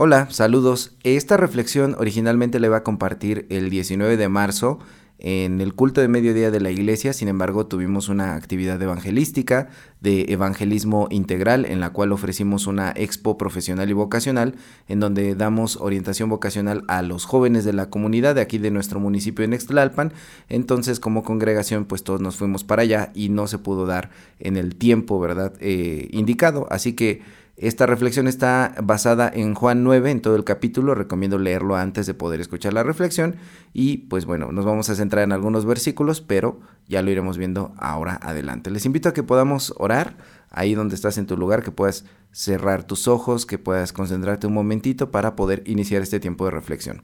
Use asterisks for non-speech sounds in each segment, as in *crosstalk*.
Hola, saludos. Esta reflexión originalmente la iba a compartir el 19 de marzo en el culto de mediodía de la iglesia, sin embargo tuvimos una actividad evangelística de evangelismo integral en la cual ofrecimos una expo profesional y vocacional en donde damos orientación vocacional a los jóvenes de la comunidad de aquí de nuestro municipio de Nextlalpan. Entonces como congregación pues todos nos fuimos para allá y no se pudo dar en el tiempo, ¿verdad? Eh, indicado. Así que esta reflexión está basada en Juan 9, en todo el capítulo, recomiendo leerlo antes de poder escuchar la reflexión y pues bueno, nos vamos a centrar en algunos versículos, pero ya lo iremos viendo ahora adelante. Les invito a que podamos orar ahí donde estás en tu lugar, que puedas cerrar tus ojos, que puedas concentrarte un momentito para poder iniciar este tiempo de reflexión.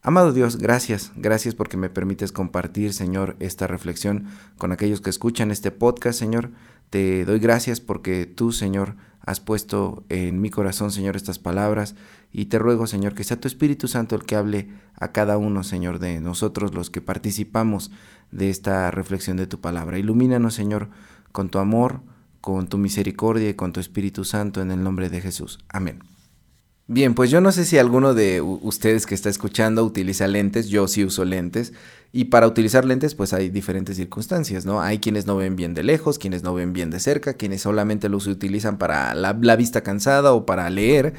Amado Dios, gracias, gracias porque me permites compartir, Señor, esta reflexión con aquellos que escuchan este podcast, Señor. Te doy gracias porque tú, Señor, has puesto en mi corazón, Señor, estas palabras y te ruego, Señor, que sea tu Espíritu Santo el que hable a cada uno, Señor, de nosotros los que participamos de esta reflexión de tu palabra. Ilumínanos, Señor, con tu amor, con tu misericordia y con tu Espíritu Santo en el nombre de Jesús. Amén. Bien, pues yo no sé si alguno de ustedes que está escuchando utiliza lentes, yo sí uso lentes, y para utilizar lentes pues hay diferentes circunstancias, ¿no? Hay quienes no ven bien de lejos, quienes no ven bien de cerca, quienes solamente los utilizan para la, la vista cansada o para leer,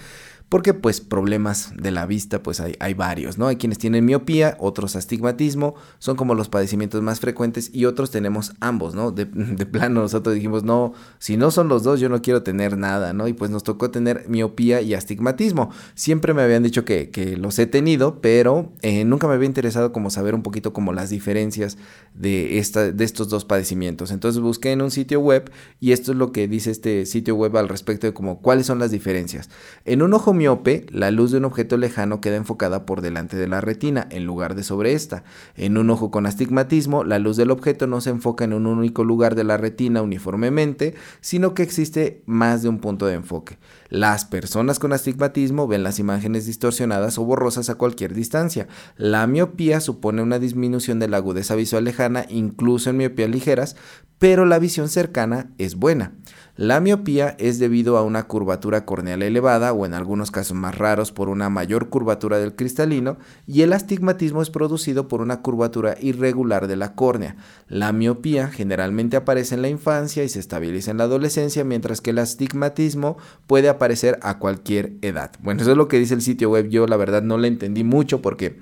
porque pues problemas de la vista pues hay, hay, varios, ¿no? Hay quienes tienen miopía, otros astigmatismo, son como los padecimientos más frecuentes y otros tenemos ambos, ¿no? De, de, plano nosotros dijimos, no, si no son los dos yo no quiero tener nada, ¿no? Y pues nos tocó tener miopía y astigmatismo. Siempre me habían dicho que, que los he tenido, pero eh, nunca me había interesado como saber un poquito como las diferencias de, esta, de estos dos padecimientos. Entonces busqué en un sitio web y esto es lo que dice este sitio web al respecto de como cuáles son las diferencias. En un ojo miope, la luz de un objeto lejano queda enfocada por delante de la retina, en lugar de sobre esta. En un ojo con astigmatismo, la luz del objeto no se enfoca en un único lugar de la retina uniformemente, sino que existe más de un punto de enfoque. Las personas con astigmatismo ven las imágenes distorsionadas o borrosas a cualquier distancia. La miopía supone una disminución de la agudeza visual lejana, incluso en miopías ligeras, pero la visión cercana es buena. La miopía es debido a una curvatura corneal elevada o en algunos casos más raros por una mayor curvatura del cristalino y el astigmatismo es producido por una curvatura irregular de la córnea. La miopía generalmente aparece en la infancia y se estabiliza en la adolescencia mientras que el astigmatismo puede aparecer a cualquier edad. Bueno, eso es lo que dice el sitio web. Yo la verdad no le entendí mucho porque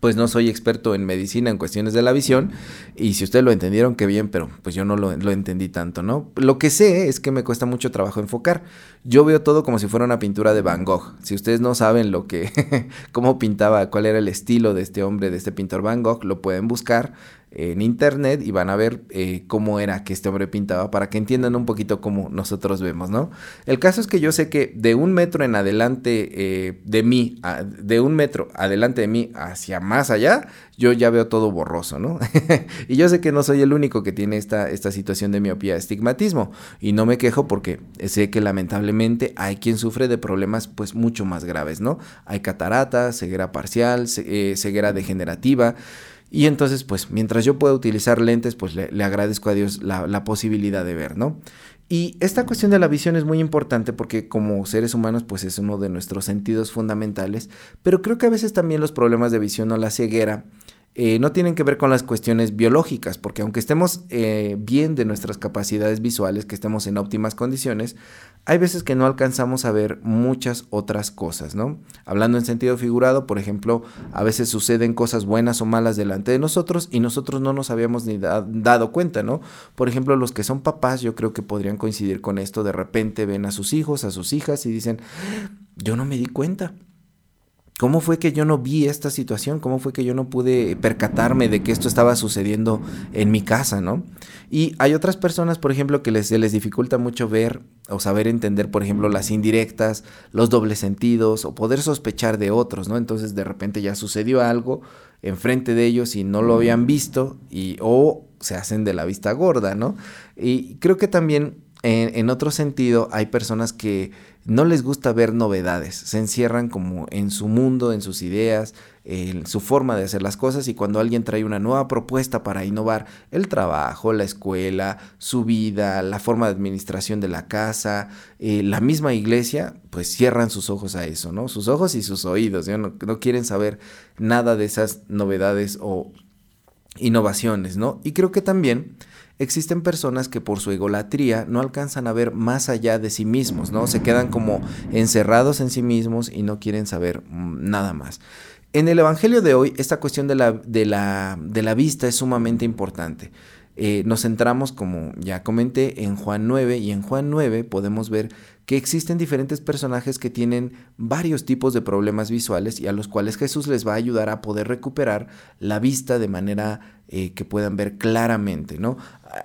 pues no soy experto en medicina en cuestiones de la visión y si ustedes lo entendieron, qué bien, pero pues yo no lo, lo, entendí tanto, ¿no? Lo que sé es que me cuesta mucho trabajo enfocar. Yo veo todo como si fuera una pintura de Van Gogh. Si ustedes no saben lo que, *laughs* cómo pintaba, cuál era el estilo de este hombre, de este pintor Van Gogh, lo pueden buscar en internet y van a ver eh, cómo era que este hombre pintaba para que entiendan un poquito cómo nosotros vemos, ¿no? El caso es que yo sé que de un metro en adelante eh, de mí, de un metro adelante de mí hacia más allá, yo ya veo todo borroso, ¿no? *laughs* y yo sé que no soy el único que tiene esta, esta situación de miopía, estigmatismo, y no me quejo porque sé que lamentablemente hay quien sufre de problemas pues mucho más graves, ¿no? Hay catarata, ceguera parcial, eh, ceguera degenerativa, y entonces, pues, mientras yo pueda utilizar lentes, pues le, le agradezco a Dios la, la, posibilidad de ver, ¿no? Y esta cuestión de la visión es muy importante porque como seres humanos, pues es uno de nuestros sentidos fundamentales, pero creo que a veces también los problemas de visión o la ceguera eh, no tienen que ver con las cuestiones biológicas, porque aunque estemos eh, bien de nuestras capacidades visuales, que estemos en óptimas condiciones, hay veces que no alcanzamos a ver muchas otras cosas, ¿no? Hablando en sentido figurado, por ejemplo, a veces suceden cosas buenas o malas delante de nosotros y nosotros no nos habíamos ni da dado cuenta, ¿no? Por ejemplo, los que son papás, yo creo que podrían coincidir con esto, de repente ven a sus hijos, a sus hijas y dicen, yo no me di cuenta ¿Cómo fue que yo no vi esta situación? ¿Cómo fue que yo no pude percatarme de que esto estaba sucediendo en mi casa, no? Y hay otras personas, por ejemplo, que les, les dificulta mucho ver o saber entender, por ejemplo, las indirectas, los dobles sentidos o poder sospechar de otros, ¿no? Entonces de repente ya sucedió algo enfrente de ellos y no lo habían visto y o se hacen de la vista gorda, ¿no? Y creo que también en otro sentido hay personas que no les gusta ver novedades, se encierran como en su mundo, en sus ideas, en su forma de hacer las cosas y cuando alguien trae una nueva propuesta para innovar el trabajo, la escuela, su vida, la forma de administración de la casa, eh, la misma iglesia, pues cierran sus ojos a eso, ¿no? Sus ojos y sus oídos, no, no quieren saber nada de esas novedades o innovaciones, ¿no? Y creo que también existen personas que por su egolatría no alcanzan a ver más allá de sí mismos, ¿no? Se quedan como encerrados en sí mismos y no quieren saber mm, nada más. En el Evangelio de hoy, esta cuestión de la, de la, de la vista es sumamente importante. Eh, nos centramos, como ya comenté, en Juan 9 y en Juan 9 podemos ver que existen diferentes personajes que tienen varios tipos de problemas visuales y a los cuales Jesús les va a ayudar a poder recuperar la vista de manera eh, que puedan ver claramente, ¿no?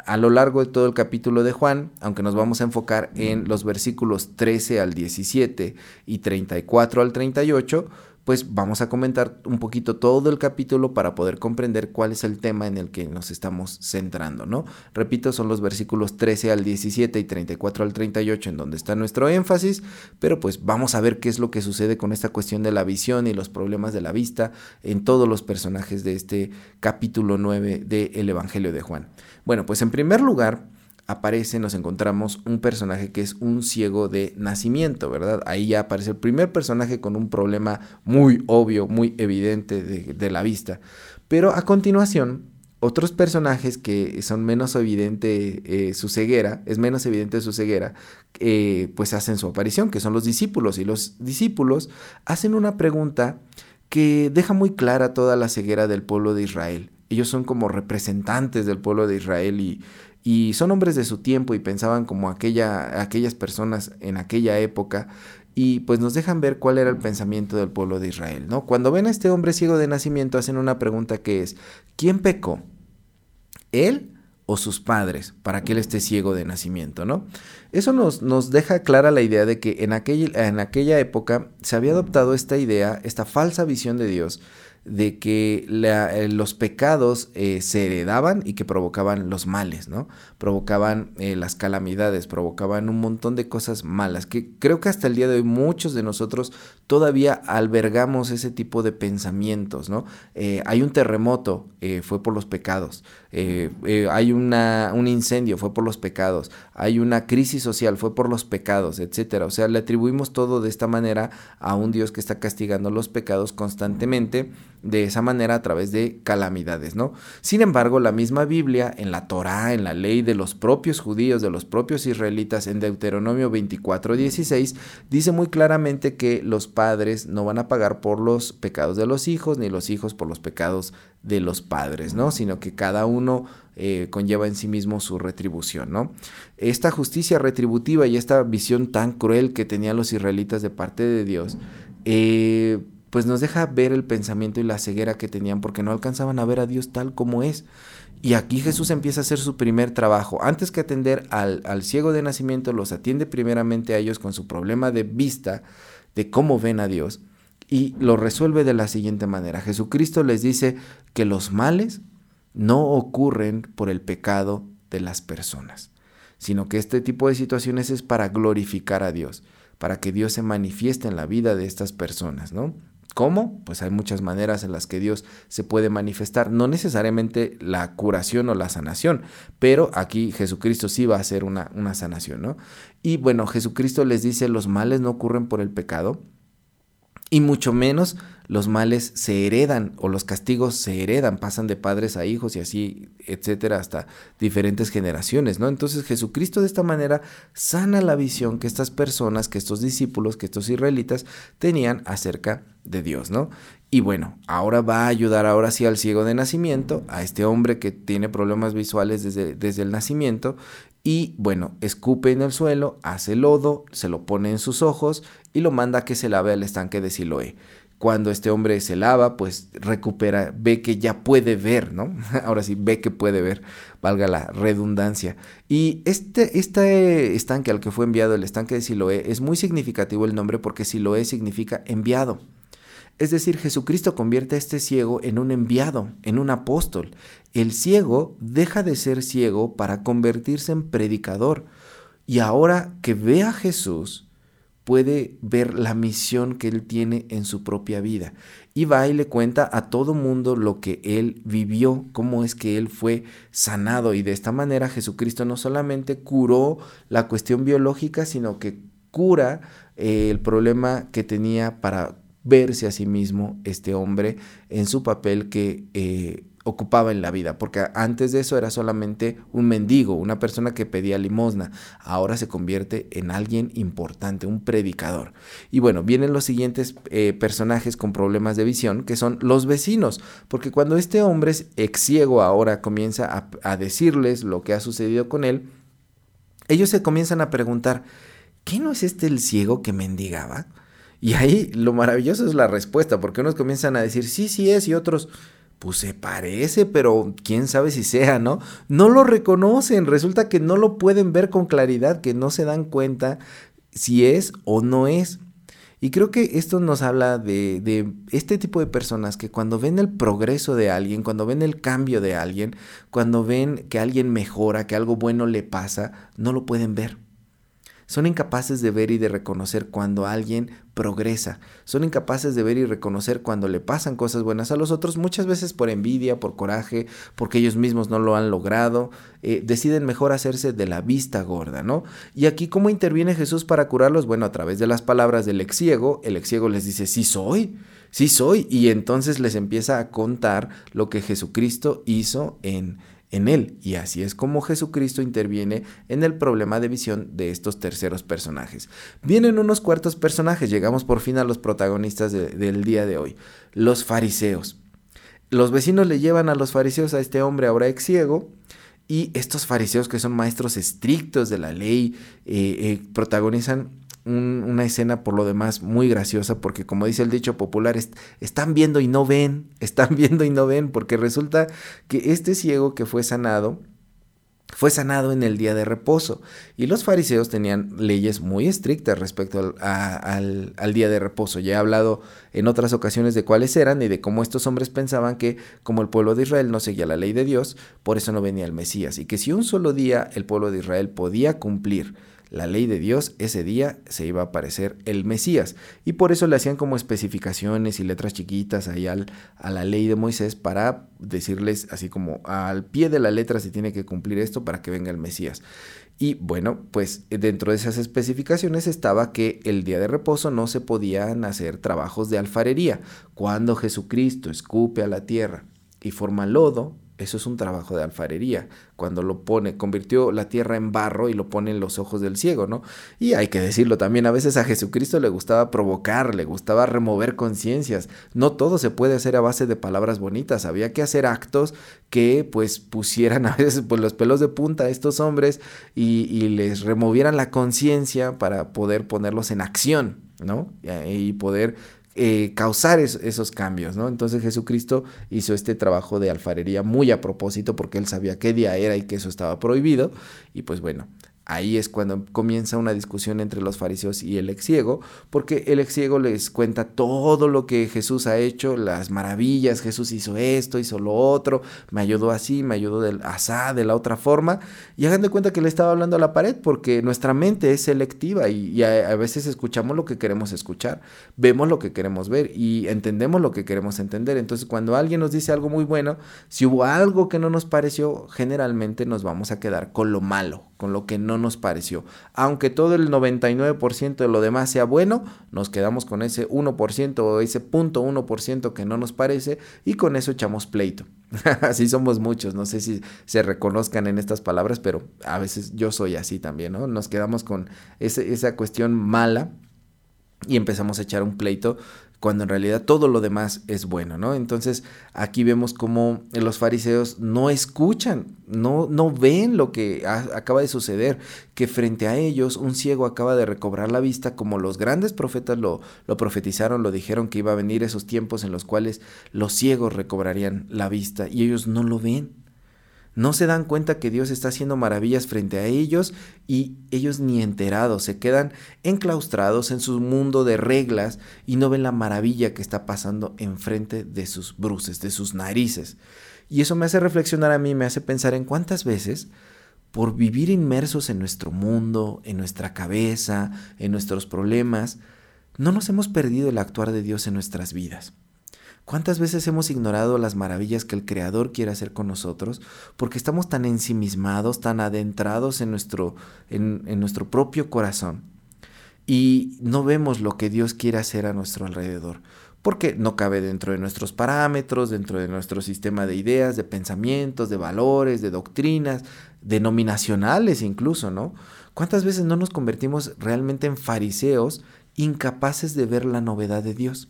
A, lo largo de todo el capítulo de Juan, aunque nos vamos a enfocar en los versículos 13 al 17 y 34 al 38, pues vamos a comentar un poquito todo el capítulo para poder comprender cuál es el tema en el que nos estamos centrando, ¿no? Repito, son los versículos 13 al 17 y 34 al 38 en donde está nuestro énfasis, pero pues vamos a ver qué es lo que sucede con esta cuestión de la visión y los problemas de la vista en todos los personajes de este capítulo 9 del Evangelio de Juan. Bueno, pues en primer lugar, aparece, nos encontramos un personaje que es un ciego de nacimiento, ¿verdad? Ahí ya aparece el primer personaje con un problema muy obvio, muy evidente de, la vista. Pero a continuación, otros personajes que son menos evidente eh, su ceguera, es menos evidente su ceguera, eh, pues hacen su aparición, que son los discípulos. Y los discípulos hacen una pregunta que deja muy clara toda la ceguera del pueblo de Israel. Ellos son como representantes del pueblo de Israel y y son hombres de su tiempo y pensaban como aquella, aquellas personas en aquella época y pues nos dejan ver cuál era el pensamiento del pueblo de Israel, ¿no? Cuando ven a este hombre ciego de nacimiento hacen una pregunta que es, ¿quién pecó? ¿Él o sus padres para que él esté ciego de nacimiento, ¿no? Eso nos, nos deja clara la idea de que en, en aquella época se había adoptado esta idea, esta falsa visión de Dios, de que eh, los pecados eh, se heredaban y que provocaban los males, ¿no? Provocaban eh, las calamidades, provocaban un montón de cosas malas, que creo que hasta el día de hoy muchos de nosotros todavía albergamos ese tipo de pensamientos, ¿no? hay un terremoto, fue por los pecados, hay una, un incendio, fue por los pecados, hay una crisis social, fue por los pecados, etcétera. O sea, le atribuimos todo de esta manera a un Dios que está castigando los pecados constantemente de esa manera a través de calamidades, ¿no? Sin embargo, la misma Biblia, en la Torá, en la ley de los propios judíos, de los propios israelitas, en Deuteronomio 24, 16, dice muy claramente que los padres no van a pagar por los pecados de los hijos, ni los hijos por los pecados de los padres, ¿no? Sino que cada uno eh, conlleva en sí mismo su retribución, ¿no? Esta justicia retributiva y esta visión tan cruel que tenían los israelitas de parte de Dios, eh, pues nos deja ver el pensamiento y la ceguera que tenían porque no alcanzaban a ver a Dios tal como es. Y aquí Jesús empieza a hacer su primer trabajo. Antes que atender al, al ciego de nacimiento, los atiende primeramente a ellos con su problema de vista, de cómo ven a Dios, y lo resuelve de la siguiente manera. Jesucristo les dice que los males no ocurren por el pecado de las personas, sino que este tipo de situaciones es para glorificar a Dios, para que Dios se manifieste en la vida de estas personas, ¿no? ¿Cómo? Pues hay muchas maneras en las que Dios se puede manifestar, no necesariamente la curación o la sanación, pero aquí Jesucristo sí va a hacer una, una sanación, ¿no? Y bueno, Jesucristo les dice, los males no ocurren por el pecado, y mucho menos los males se heredan o los castigos se heredan, pasan de padres a hijos y así, etcétera, hasta diferentes generaciones, ¿no? Entonces Jesucristo de esta manera sana la visión que estas personas, que estos discípulos, que estos israelitas tenían acerca de Dios, ¿no? Y bueno, ahora va a ayudar ahora sí al ciego de nacimiento, a este hombre que tiene problemas visuales desde, desde el nacimiento, y bueno, escupe en el suelo, hace lodo, se lo pone en sus ojos y lo manda a que se lave al estanque de Siloé. Cuando este hombre se lava, pues recupera, ve que ya puede ver, ¿no? *laughs* Ahora sí, ve que puede ver, valga la redundancia. Y este, este estanque al que fue enviado, el estanque de Siloé, es muy significativo el nombre porque Siloé significa enviado. Es decir, Jesucristo convierte a este ciego en un enviado, en un apóstol. El ciego deja de ser ciego para convertirse en predicador. Y ahora que ve a Jesús, puede ver la misión que él tiene en su propia vida. Y va y le cuenta a todo mundo lo que él vivió, cómo es que él fue sanado. Y de esta manera Jesucristo no solamente curó la cuestión biológica, sino que cura eh, el problema que tenía para verse a sí mismo este hombre en su papel que eh, ocupaba en la vida, porque antes de eso era solamente un mendigo, una persona que pedía limosna, ahora se convierte en alguien importante, un predicador. Y bueno, vienen los siguientes eh, personajes con problemas de visión, que son los vecinos, porque cuando este hombre es ex ciego ahora comienza a, a decirles lo que ha sucedido con él, ellos se comienzan a preguntar, ¿qué no es este el ciego que mendigaba? Y ahí lo maravilloso es la respuesta, porque unos comienzan a decir, sí, sí es, y otros, pues se parece, pero quién sabe si sea, ¿no? No lo reconocen, resulta que no lo pueden ver con claridad, que no se dan cuenta si es o no es. Y creo que esto nos habla de, de, este tipo de personas que cuando ven el progreso de alguien, cuando ven el cambio de alguien, cuando ven que alguien mejora, que algo bueno le pasa, no lo pueden ver. Son incapaces de ver y de reconocer cuando alguien progresa. Son incapaces de ver y reconocer cuando le pasan cosas buenas a los otros, muchas veces por envidia, por coraje, porque ellos mismos no lo han logrado. Eh, deciden mejor hacerse de la vista gorda, ¿no? Y aquí, ¿cómo interviene Jesús para curarlos? Bueno, a través de las palabras del ex ciego, el ex ciego les dice, sí soy, sí soy. Y entonces les empieza a contar lo que Jesucristo hizo en en él. Y así es como Jesucristo interviene en el problema de visión de estos terceros personajes. Vienen unos cuartos personajes, llegamos por fin a los protagonistas del día de hoy, los fariseos. Los vecinos le llevan a los fariseos a este hombre ahora ex ciego. Y estos fariseos que son maestros estrictos de la ley eh, eh, protagonizan una escena por lo demás muy graciosa porque como dice el dicho popular, están viendo y no ven, *laughs* están viendo y no ven, porque resulta que este ciego que fue sanado, fue sanado en el día de reposo. Y los fariseos tenían leyes muy estrictas respecto al, día de reposo. Ya he hablado en otras ocasiones de cuáles eran y de cómo estos hombres pensaban que como el pueblo de Israel no seguía la ley de Dios, por eso no venía el Mesías. Y que si un solo día el pueblo de Israel podía cumplir la ley de Dios, ese día se iba a aparecer el Mesías. Y por eso le hacían como especificaciones y letras chiquitas ahí a la ley de Moisés para decirles así como al pie de la letra se tiene que cumplir esto para que venga el Mesías. Y bueno, pues dentro de esas especificaciones estaba que el día de reposo no se podían hacer trabajos de alfarería. Cuando Jesucristo escupe a la tierra y forma lodo, eso es un trabajo de alfarería. Cuando lo pone, convirtió la tierra en barro y lo pone en los ojos del ciego, ¿no? Y hay que decirlo también, a veces a Jesucristo le gustaba provocar, le gustaba remover conciencias. No todo se puede hacer a base de palabras bonitas. Había que hacer actos que pues pusieran *laughs* a veces pues, los pelos de punta a estos hombres y, y les removieran la conciencia para poder ponerlos en acción, ¿no? Y poder eh, causar esos cambios, ¿no? Entonces Jesucristo hizo este trabajo de alfarería muy a propósito porque él sabía qué día era y que eso estaba prohibido y pues bueno, Ahí es cuando comienza una discusión entre los fariseos y el ex ciego, porque el ex ciego les cuenta todo lo que Jesús ha hecho, las maravillas, Jesús hizo esto, hizo lo otro, me ayudó así, me ayudó del asá, de la otra forma, y hagan de cuenta que le estaba hablando a la pared, porque nuestra mente es selectiva y, a, veces escuchamos lo que queremos escuchar, vemos lo que queremos ver y entendemos lo que queremos entender. Entonces, cuando alguien nos dice algo muy bueno, si hubo algo que no nos pareció, generalmente nos vamos a quedar con lo malo, con lo que no nos pareció. Aunque todo el 99% de lo demás sea bueno, nos quedamos con ese 1% o ese punto 1% que no nos parece y con eso echamos pleito. *laughs* así somos muchos, no sé si se reconozcan en estas palabras, pero a veces yo soy así también, ¿no? Nos quedamos con esa cuestión mala y empezamos a echar un pleito cuando en realidad todo lo demás es bueno, ¿no? Entonces aquí vemos cómo los fariseos no escuchan, no, no ven lo que acaba de suceder, que frente a ellos un ciego acaba de recobrar la vista como los grandes profetas lo, lo profetizaron, lo dijeron que iba a venir esos tiempos en los cuales los ciegos recobrarían la vista y ellos no lo ven. No se dan cuenta que Dios está haciendo maravillas frente a ellos y ellos ni enterados, se quedan enclaustrados en su mundo de reglas y no ven la maravilla que está pasando enfrente de sus bruces, de sus narices. Y eso me hace reflexionar a mí, me hace pensar en cuántas veces por vivir inmersos en nuestro mundo, en nuestra cabeza, en nuestros problemas, no nos hemos perdido el actuar de Dios en nuestras vidas. ¿Cuántas veces hemos ignorado las maravillas que el Creador quiere hacer con nosotros porque estamos tan ensimismados, tan adentrados en nuestro, en, nuestro propio corazón y no vemos lo que Dios quiere hacer a nuestro alrededor? Porque no cabe dentro de nuestros parámetros, dentro de nuestro sistema de ideas, de pensamientos, de valores, de doctrinas, denominacionales incluso, ¿no? ¿Cuántas veces no nos convertimos realmente en fariseos incapaces de ver la novedad de Dios?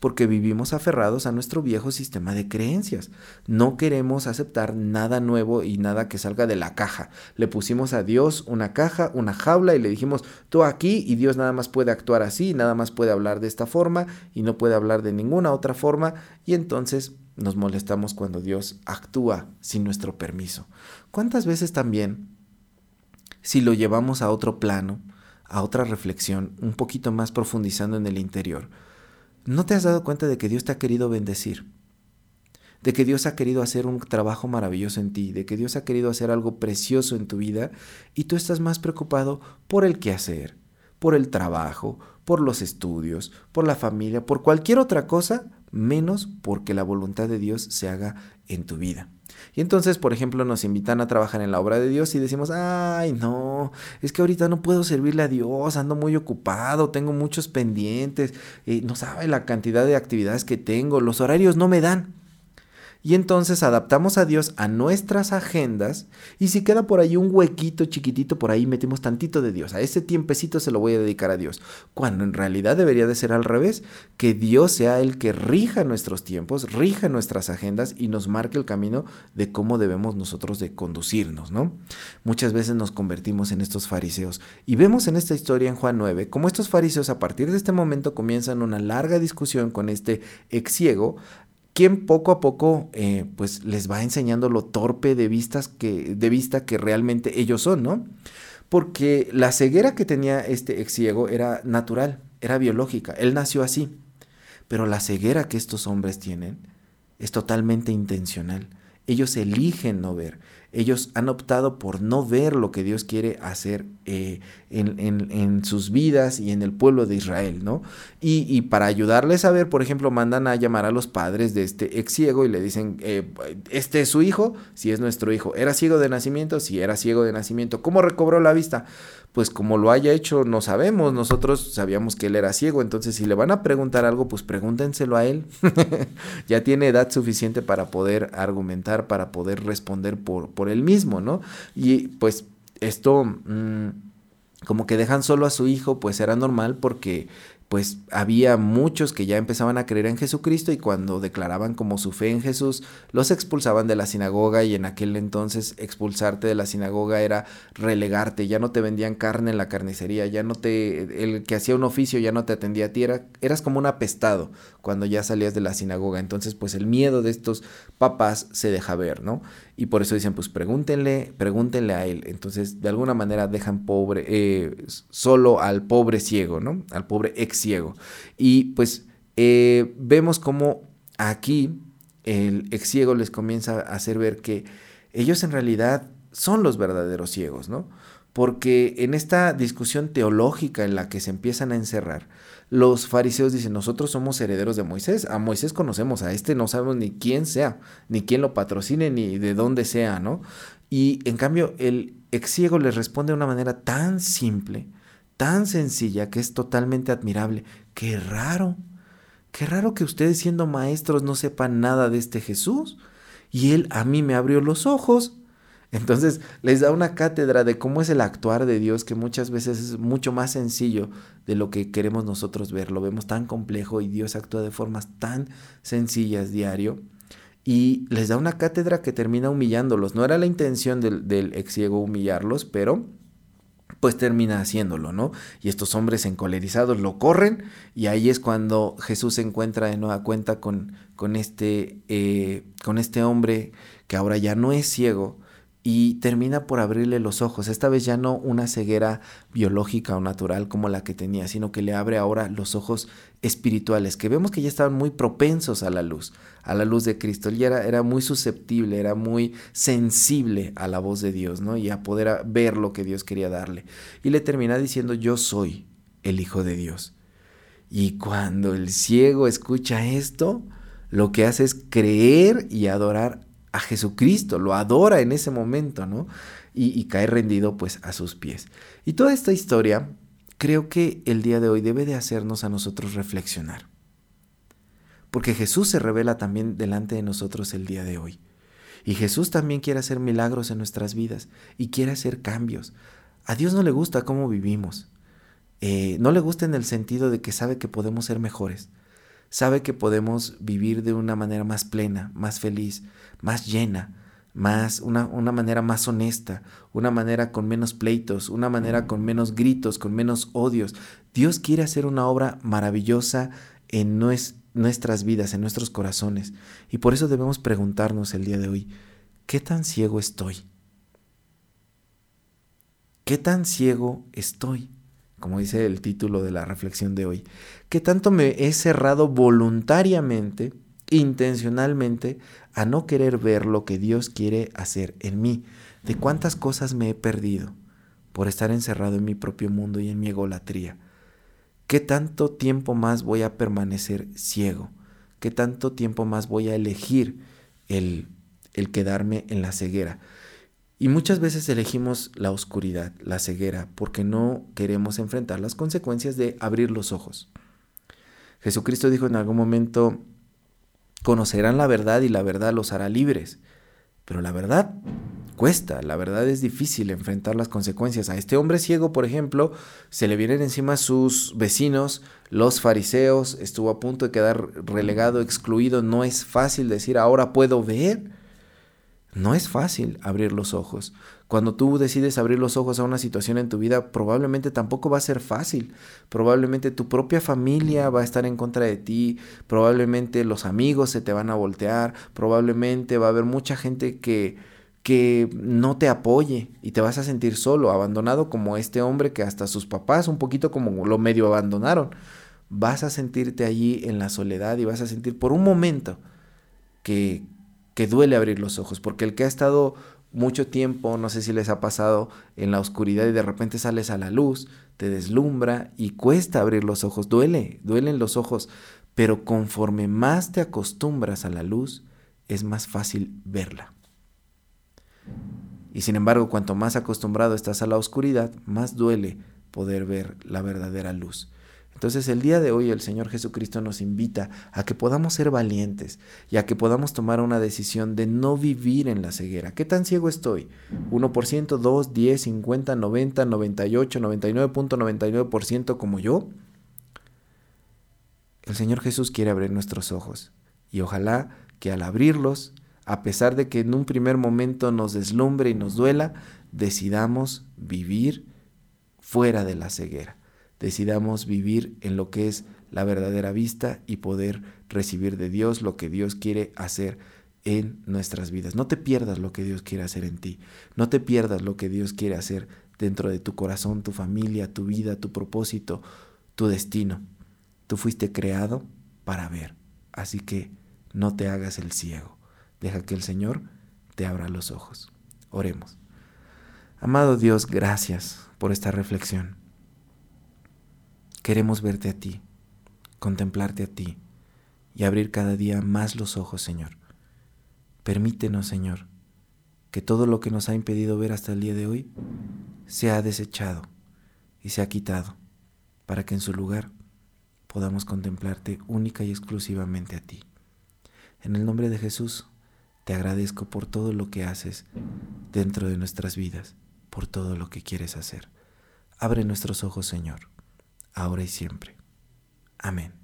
Porque vivimos aferrados a nuestro viejo sistema de creencias. No queremos aceptar nada nuevo y nada que salga de la caja. Le pusimos a Dios una caja, una jaula y le dijimos, tú aquí y Dios nada más puede actuar así, nada más puede hablar de esta forma y no puede hablar de ninguna otra forma y entonces nos molestamos cuando Dios actúa sin nuestro permiso. ¿Cuántas veces también, si lo llevamos a otro plano, a otra reflexión, un poquito más profundizando en el interior, ¿No te has dado cuenta de que Dios te ha querido bendecir? De que Dios ha querido hacer un trabajo maravilloso en ti, de que Dios ha querido hacer algo precioso en tu vida y tú estás más preocupado por el quehacer, por el trabajo, por los estudios, por la familia, por cualquier otra cosa, menos porque la voluntad de Dios se haga en tu vida. Y entonces, por ejemplo, nos invitan a trabajar en la obra de Dios y decimos, ay, no, es que ahorita no puedo servirle a Dios, ando muy ocupado, tengo muchos pendientes, eh, no sabe la cantidad de actividades que tengo, los horarios no me dan y entonces adaptamos a Dios a nuestras agendas y si queda por ahí un huequito chiquitito por ahí metemos tantito de Dios, a ese tiempecito se lo voy a dedicar a Dios, cuando en realidad debería de ser al revés, que Dios sea el que rija nuestros tiempos, rija nuestras agendas y nos marque el camino de cómo debemos nosotros de conducirnos, ¿no? Muchas veces nos convertimos en estos fariseos. Y vemos en esta historia en Juan 9 cómo estos fariseos a partir de este momento comienzan una larga discusión con este ex ciego quien poco a poco eh, pues les va enseñando lo torpe de, vistas que, de vista que realmente ellos son, ¿no? Porque la ceguera que tenía este ex ciego era natural, era biológica, él nació así, pero la ceguera que estos hombres tienen es totalmente intencional. Ellos eligen no ver ellos han optado por no ver lo que Dios quiere hacer eh, en, sus vidas y en el pueblo de Israel, ¿no? Y, para ayudarles a ver, por ejemplo, mandan a llamar a los padres de este ex ciego y le dicen, eh, ¿este es su hijo? Si es nuestro hijo. ¿Era ciego de nacimiento? Si era ciego de nacimiento. ¿Cómo recobró la vista? pues como lo haya hecho no sabemos, nosotros sabíamos que él era ciego, entonces si le van a preguntar algo, pues pregúntenselo a él. *laughs* ya tiene edad suficiente para poder argumentar, para poder responder por, por él mismo, ¿no? Y pues esto... Mm, como que dejan solo a su hijo, pues era normal porque pues había muchos que ya empezaban a creer en Jesucristo y cuando declaraban como su fe en Jesús, los expulsaban de la sinagoga y en aquel entonces expulsarte de la sinagoga era relegarte, ya no te vendían carne en la carnicería, ya no te, el que hacía un oficio ya no te atendía a ti, eras como un apestado cuando ya salías de la sinagoga, entonces pues el miedo de estos papás se deja ver, ¿no? Y por eso dicen, pues pregúntenle, pregúntenle a él. Entonces, de alguna manera dejan pobre, eh, solo al pobre ciego, ¿no? Al pobre ex ciego. Y pues eh, vemos como aquí el ex ciego les comienza a hacer ver que ellos en realidad son los verdaderos ciegos, ¿no? Porque en esta discusión teológica en la que se empiezan a encerrar, los fariseos dicen, nosotros somos herederos de Moisés, a Moisés conocemos, a este no sabemos ni quién sea, ni quién lo patrocine, ni de dónde sea, ¿no? Y en cambio el ex ciego les responde de una manera tan simple, tan sencilla, que es totalmente admirable. Qué raro, qué raro que ustedes siendo maestros no sepan nada de este Jesús. Y él a mí me abrió los ojos. Entonces les da una cátedra de cómo es el actuar de Dios que muchas veces es mucho más sencillo de lo que queremos nosotros ver. Lo vemos tan complejo y Dios actúa de formas tan sencillas diario. Y les da una cátedra que termina humillándolos. No era la intención del, ex ciego humillarlos, pero pues termina haciéndolo, ¿no? Y estos hombres encolerizados lo corren y ahí es cuando Jesús se encuentra de nueva cuenta con, este, eh, con este hombre que ahora ya no es ciego, y termina por abrirle los ojos, esta vez ya no una ceguera biológica o natural como la que tenía, sino que le abre ahora los ojos espirituales que vemos que ya estaban muy propensos a la luz, a la luz de Cristo. Él ya era, muy susceptible, era muy sensible a la voz de Dios, ¿no? Y a poder ver lo que Dios quería darle. Y le termina diciendo, yo soy el Hijo de Dios. Y cuando el ciego escucha esto, lo que hace es creer y adorar a Jesucristo, lo adora en ese momento, ¿no? Y, cae rendido pues a sus pies. Y toda esta historia creo que el día de hoy debe de hacernos a nosotros reflexionar. Porque Jesús se revela también delante de nosotros el día de hoy. Y Jesús también quiere hacer milagros en nuestras vidas y quiere hacer cambios. A Dios no le gusta cómo vivimos. Eh, no le gusta en el sentido de que sabe que podemos ser mejores. Sabe que podemos vivir de una manera más plena, más feliz, más llena, más, una, una, manera más honesta, una manera con menos pleitos, una manera con menos gritos, con menos odios. Dios quiere hacer una obra maravillosa en nuestras vidas, en nuestros corazones. Y por eso debemos preguntarnos el día de hoy, ¿qué tan ciego estoy? ¿Qué tan ciego estoy? Como dice el título de la reflexión de hoy. ¿Qué tanto me he cerrado voluntariamente? intencionalmente a no querer ver lo que Dios quiere hacer en mí, de cuántas cosas me he perdido por estar encerrado en mi propio mundo y en mi egolatría. ¿Qué tanto tiempo más voy a permanecer ciego? ¿Qué tanto tiempo más voy a elegir el, el quedarme en la ceguera? Y muchas veces elegimos la oscuridad, la ceguera, porque no queremos enfrentar las consecuencias de abrir los ojos. Jesucristo dijo en algún momento, conocerán la verdad y la verdad los hará libres. Pero la verdad cuesta, la verdad es difícil enfrentar las consecuencias. A este hombre ciego, por ejemplo, se le vienen encima sus vecinos, los fariseos, estuvo a punto de quedar relegado, excluido. No es fácil decir ahora puedo ver. No es fácil abrir los ojos. Cuando tú decides abrir los ojos a una situación en tu vida, probablemente tampoco va a ser fácil. Probablemente tu propia familia va a estar en contra de ti, probablemente los amigos se te van a voltear, probablemente va a haber mucha gente que que no te apoye y te vas a sentir solo, abandonado como este hombre que hasta sus papás un poquito como lo medio abandonaron. Vas a sentirte allí en la soledad y vas a sentir por un momento que que duele abrir los ojos, porque el que ha estado mucho tiempo, no sé si les ha pasado, en la oscuridad y de repente sales a la luz, te deslumbra y cuesta abrir los ojos, duele, duelen los ojos, pero conforme más te acostumbras a la luz, es más fácil verla. Y sin embargo, cuanto más acostumbrado estás a la oscuridad, más duele poder ver la verdadera luz. Entonces el día de hoy el Señor Jesucristo nos invita a que podamos ser valientes y a que podamos tomar una decisión de no vivir en la ceguera. ¿Qué tan ciego estoy? ¿1%, 2, 10, 50, 90, 98, 99.99% como yo? El Señor Jesús quiere abrir nuestros ojos y ojalá que al abrirlos, a pesar de que en un primer momento nos deslumbre y nos duela, decidamos vivir fuera de la ceguera decidamos vivir en lo que es la verdadera vista y poder recibir de Dios lo que Dios quiere hacer en nuestras vidas. No te pierdas lo que Dios quiere hacer en ti. No te pierdas lo que Dios quiere hacer dentro de tu corazón, tu familia, tu vida, tu propósito, tu destino. Tú fuiste creado para ver. Así que no te hagas el ciego. Deja que el Señor te abra los ojos. Oremos. Amado Dios, gracias por esta reflexión. Queremos verte a ti, contemplarte a ti y abrir cada día más los ojos, Señor. Permítenos, Señor, que todo lo que nos ha impedido ver hasta el día de hoy sea desechado y sea quitado, para que en su lugar podamos contemplarte única y exclusivamente a ti. En el nombre de Jesús, te agradezco por todo lo que haces dentro de nuestras vidas, por todo lo que quieres hacer. Abre nuestros ojos, Señor ahora y siempre. Amén.